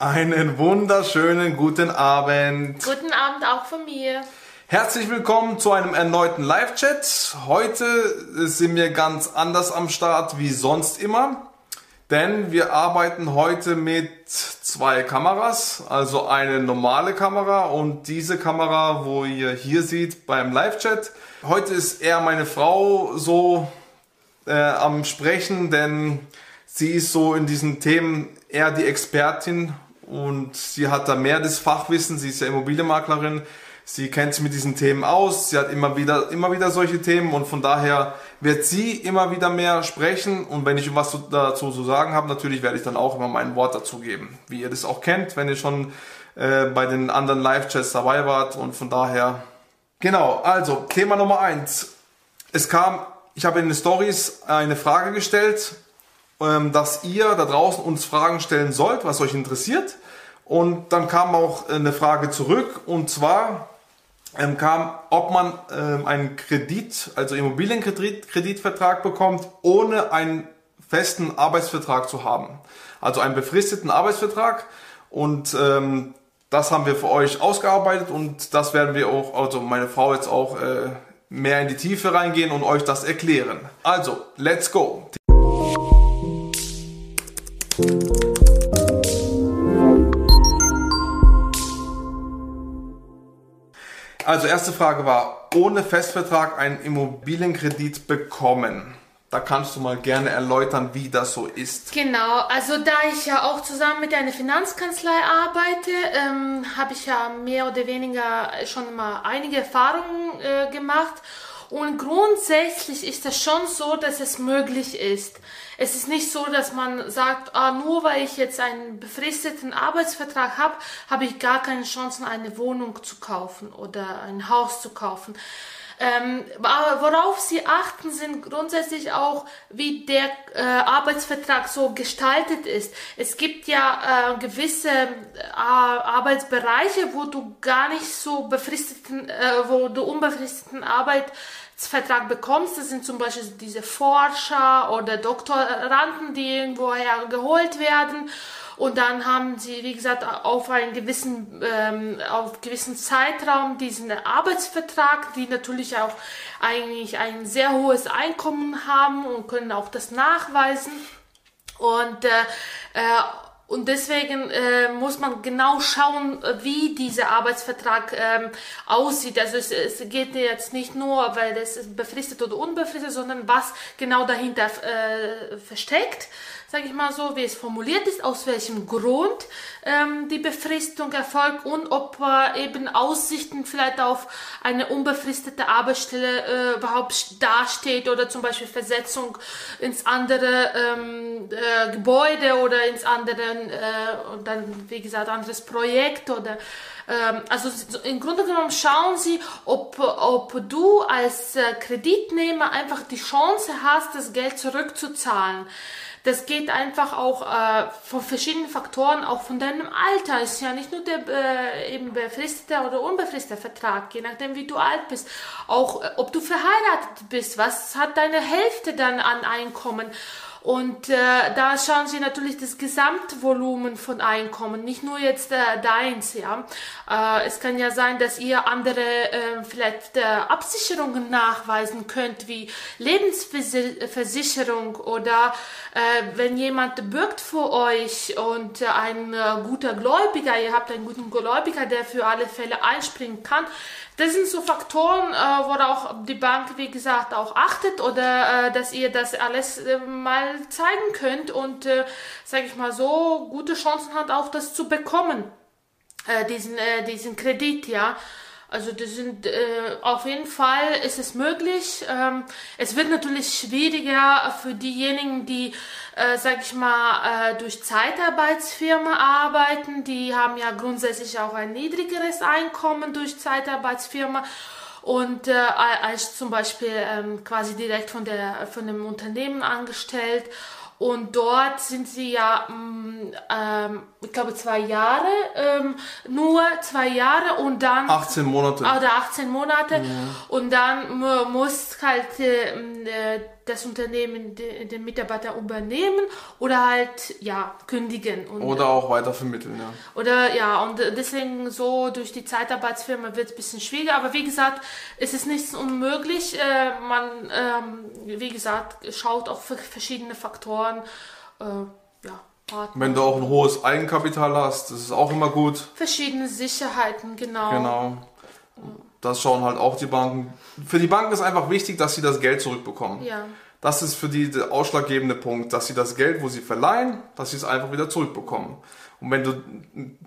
Einen wunderschönen guten Abend. Guten Abend auch von mir. Herzlich willkommen zu einem erneuten Live-Chat. Heute sind wir ganz anders am Start wie sonst immer, denn wir arbeiten heute mit zwei Kameras, also eine normale Kamera und diese Kamera, wo ihr hier seht beim Live-Chat. Heute ist eher meine Frau so äh, am Sprechen, denn sie ist so in diesen Themen eher die Expertin und sie hat da mehr das Fachwissen. Sie ist ja Immobilienmaklerin. Sie kennt sich mit diesen Themen aus. Sie hat immer wieder, immer wieder solche Themen und von daher wird sie immer wieder mehr sprechen. Und wenn ich was dazu zu sagen habe, natürlich werde ich dann auch immer mein Wort dazu geben. Wie ihr das auch kennt, wenn ihr schon äh, bei den anderen Live-Chats dabei wart. Und von daher, genau. Also, Thema Nummer eins. Es kam, ich habe in den Stories eine Frage gestellt dass ihr da draußen uns Fragen stellen sollt, was euch interessiert. Und dann kam auch eine Frage zurück und zwar ähm, kam, ob man ähm, einen Kredit, also Immobilienkreditvertrag bekommt, ohne einen festen Arbeitsvertrag zu haben. Also einen befristeten Arbeitsvertrag und ähm, das haben wir für euch ausgearbeitet und das werden wir auch, also meine Frau jetzt auch äh, mehr in die Tiefe reingehen und euch das erklären. Also, let's go. Also erste Frage war, ohne Festvertrag einen Immobilienkredit bekommen. Da kannst du mal gerne erläutern, wie das so ist. Genau, also da ich ja auch zusammen mit einer Finanzkanzlei arbeite, ähm, habe ich ja mehr oder weniger schon mal einige Erfahrungen äh, gemacht. Und grundsätzlich ist es schon so, dass es möglich ist. Es ist nicht so, dass man sagt, ah, nur weil ich jetzt einen befristeten Arbeitsvertrag habe, habe ich gar keine Chancen, eine Wohnung zu kaufen oder ein Haus zu kaufen. Ähm, worauf sie achten, sind grundsätzlich auch, wie der äh, Arbeitsvertrag so gestaltet ist. Es gibt ja äh, gewisse äh, Arbeitsbereiche, wo du gar nicht so befristeten, äh, wo du unbefristeten Arbeit Vertrag bekommst. Das sind zum Beispiel diese Forscher oder Doktoranden, die irgendwoher geholt werden. Und dann haben sie, wie gesagt, auf einen gewissen, ähm, auf gewissen Zeitraum diesen Arbeitsvertrag, die natürlich auch eigentlich ein sehr hohes Einkommen haben und können auch das nachweisen. Und äh, äh, und deswegen äh, muss man genau schauen, wie dieser Arbeitsvertrag ähm, aussieht. Also es, es geht jetzt nicht nur, weil das ist befristet oder unbefristet, sondern was genau dahinter äh, versteckt sage ich mal so, wie es formuliert ist, aus welchem Grund ähm, die Befristung erfolgt und ob äh, eben Aussichten vielleicht auf eine unbefristete Arbeitsstelle äh, überhaupt dasteht oder zum Beispiel Versetzung ins andere ähm, äh, Gebäude oder ins andere, äh, und dann wie gesagt, anderes Projekt oder ähm, also im Grunde genommen schauen sie, ob, ob du als äh, Kreditnehmer einfach die Chance hast, das Geld zurückzuzahlen. Das geht einfach auch äh, von verschiedenen Faktoren, auch von deinem Alter. Ist ja nicht nur der äh, eben befristete oder unbefristete Vertrag, je nachdem wie du alt bist. Auch äh, ob du verheiratet bist, was hat deine Hälfte dann an Einkommen? Und äh, da schauen sie natürlich das Gesamtvolumen von Einkommen, nicht nur jetzt äh, deins. Ja, äh, es kann ja sein, dass ihr andere äh, vielleicht äh, Absicherungen nachweisen könnt, wie Lebensversicherung oder äh, wenn jemand bürgt für euch und äh, ein äh, guter Gläubiger, ihr habt einen guten Gläubiger, der für alle Fälle einspringen kann, das sind so Faktoren, äh, worauf die Bank, wie gesagt, auch achtet oder äh, dass ihr das alles äh, mal zeigen könnt und, äh, sage ich mal so, gute Chancen hat, auch das zu bekommen, äh, diesen, äh, diesen Kredit, ja. Also das sind äh, auf jeden Fall ist es möglich. Ähm, es wird natürlich schwieriger für diejenigen, die, äh, sag ich mal, äh, durch Zeitarbeitsfirma arbeiten. Die haben ja grundsätzlich auch ein niedrigeres Einkommen durch Zeitarbeitsfirma und äh, als zum Beispiel ähm, quasi direkt von der von dem Unternehmen angestellt und dort sind sie ja, mm, ähm, ich glaube, zwei Jahre, ähm, nur zwei Jahre und dann. 18 Monate. Oder 18 Monate. Ja. Und dann muss halt äh, das Unternehmen den, den Mitarbeiter übernehmen oder halt ja kündigen und, oder auch weiter vermitteln ja oder ja und deswegen so durch die Zeitarbeitsfirma wird es ein bisschen schwieriger aber wie gesagt es ist nichts unmöglich äh, man ähm, wie gesagt schaut auf verschiedene Faktoren äh, ja Partner. Wenn du auch ein hohes Eigenkapital hast, das ist auch immer gut. Verschiedene Sicherheiten, genau. Genau. Das schauen halt auch die Banken. Für die Banken ist einfach wichtig, dass sie das Geld zurückbekommen. Ja. Das ist für die der ausschlaggebende Punkt, dass sie das Geld, wo sie verleihen, dass sie es einfach wieder zurückbekommen. Und wenn du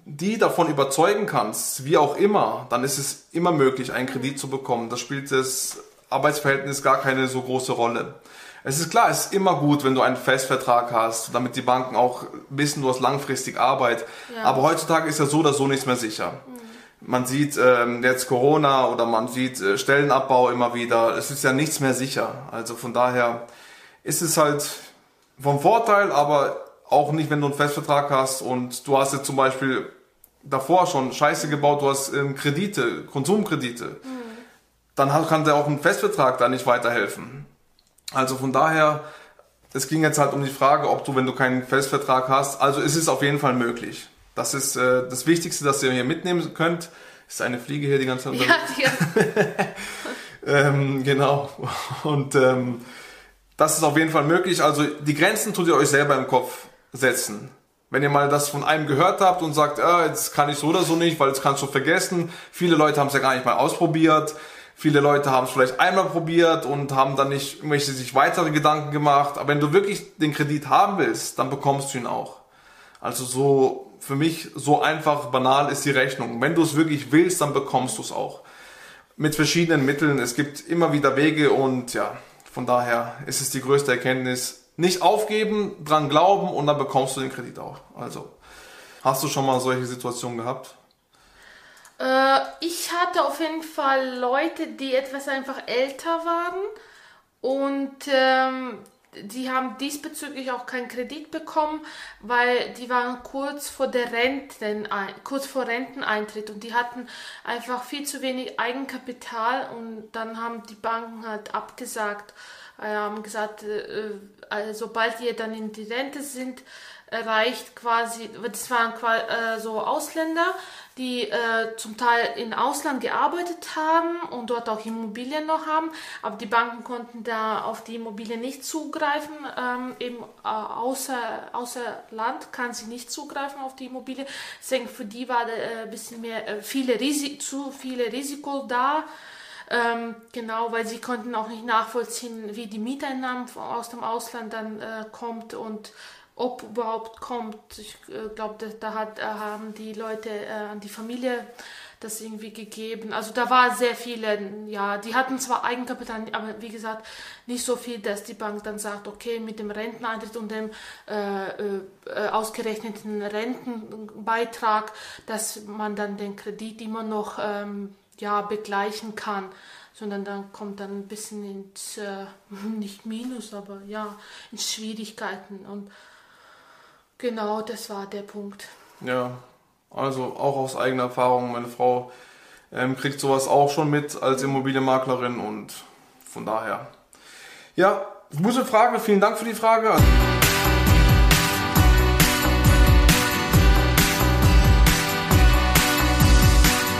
die davon überzeugen kannst, wie auch immer, dann ist es immer möglich, einen Kredit zu bekommen. Da spielt das Arbeitsverhältnis gar keine so große Rolle. Es ist klar, es ist immer gut, wenn du einen Festvertrag hast, damit die Banken auch wissen, du hast langfristig Arbeit. Ja. Aber heutzutage ist ja so oder so nichts mehr sicher. Mhm. Man sieht ähm, jetzt Corona oder man sieht äh, Stellenabbau immer wieder. Es ist ja nichts mehr sicher. Also von daher ist es halt vom Vorteil, aber auch nicht, wenn du einen Festvertrag hast und du hast jetzt zum Beispiel davor schon Scheiße gebaut, du hast ähm, Kredite, Konsumkredite. Mhm. Dann kann dir auch ein Festvertrag da nicht weiterhelfen. Also von daher, es ging jetzt halt um die Frage, ob du, wenn du keinen Festvertrag hast, also es ist auf jeden Fall möglich. Das ist äh, das Wichtigste, das ihr hier mitnehmen könnt. Ist eine Fliege hier die ganze Zeit. Ja, ja. ähm, genau. Und ähm, das ist auf jeden Fall möglich. Also die Grenzen tut ihr euch selber im Kopf setzen. Wenn ihr mal das von einem gehört habt und sagt, ah, jetzt kann ich so oder so nicht, weil das kannst du vergessen. Viele Leute haben es ja gar nicht mal ausprobiert. Viele Leute haben es vielleicht einmal probiert und haben dann nicht irgendwelche sich weitere Gedanken gemacht. Aber wenn du wirklich den Kredit haben willst, dann bekommst du ihn auch. Also so, für mich so einfach banal ist die Rechnung. Wenn du es wirklich willst, dann bekommst du es auch. Mit verschiedenen Mitteln. Es gibt immer wieder Wege und ja, von daher ist es die größte Erkenntnis. Nicht aufgeben, dran glauben und dann bekommst du den Kredit auch. Also, hast du schon mal solche Situationen gehabt? Äh, ich hatte auf jeden Fall Leute, die etwas einfach älter waren und ähm, die haben diesbezüglich auch keinen Kredit bekommen, weil die waren kurz vor der Renten, kurz vor Renteneintritt und die hatten einfach viel zu wenig Eigenkapital und dann haben die Banken halt abgesagt, äh, haben gesagt, äh, äh sobald ihr dann in die Rente sind, reicht quasi, das waren äh, so Ausländer, die äh, zum Teil in Ausland gearbeitet haben und dort auch Immobilien noch haben, aber die Banken konnten da auf die Immobilien nicht zugreifen, ähm, eben äh, außer, außer Land kann sie nicht zugreifen auf die Immobilie, deswegen für die war da äh, ein bisschen mehr, äh, viele Risi zu viele Risiko da, ähm, genau, weil sie konnten auch nicht nachvollziehen, wie die Mieteinnahmen aus dem Ausland dann äh, kommt und ob überhaupt kommt. Ich äh, glaube, da, hat, äh, haben die Leute äh, an die Familie das irgendwie gegeben. Also da war sehr viele, ja, die hatten zwar Eigenkapital, aber wie gesagt, nicht so viel, dass die Bank dann sagt, okay, mit dem Renteneintritt und dem äh, äh, ausgerechneten Rentenbeitrag, dass man dann den Kredit immer noch ähm, ja, begleichen kann sondern dann kommt dann ein bisschen ins, äh, nicht Minus, aber ja, in Schwierigkeiten. Und Genau, das war der Punkt. Ja, also auch aus eigener Erfahrung, meine Frau ähm, kriegt sowas auch schon mit als Immobilienmaklerin und von daher. Ja, gute Frage, vielen Dank für die Frage.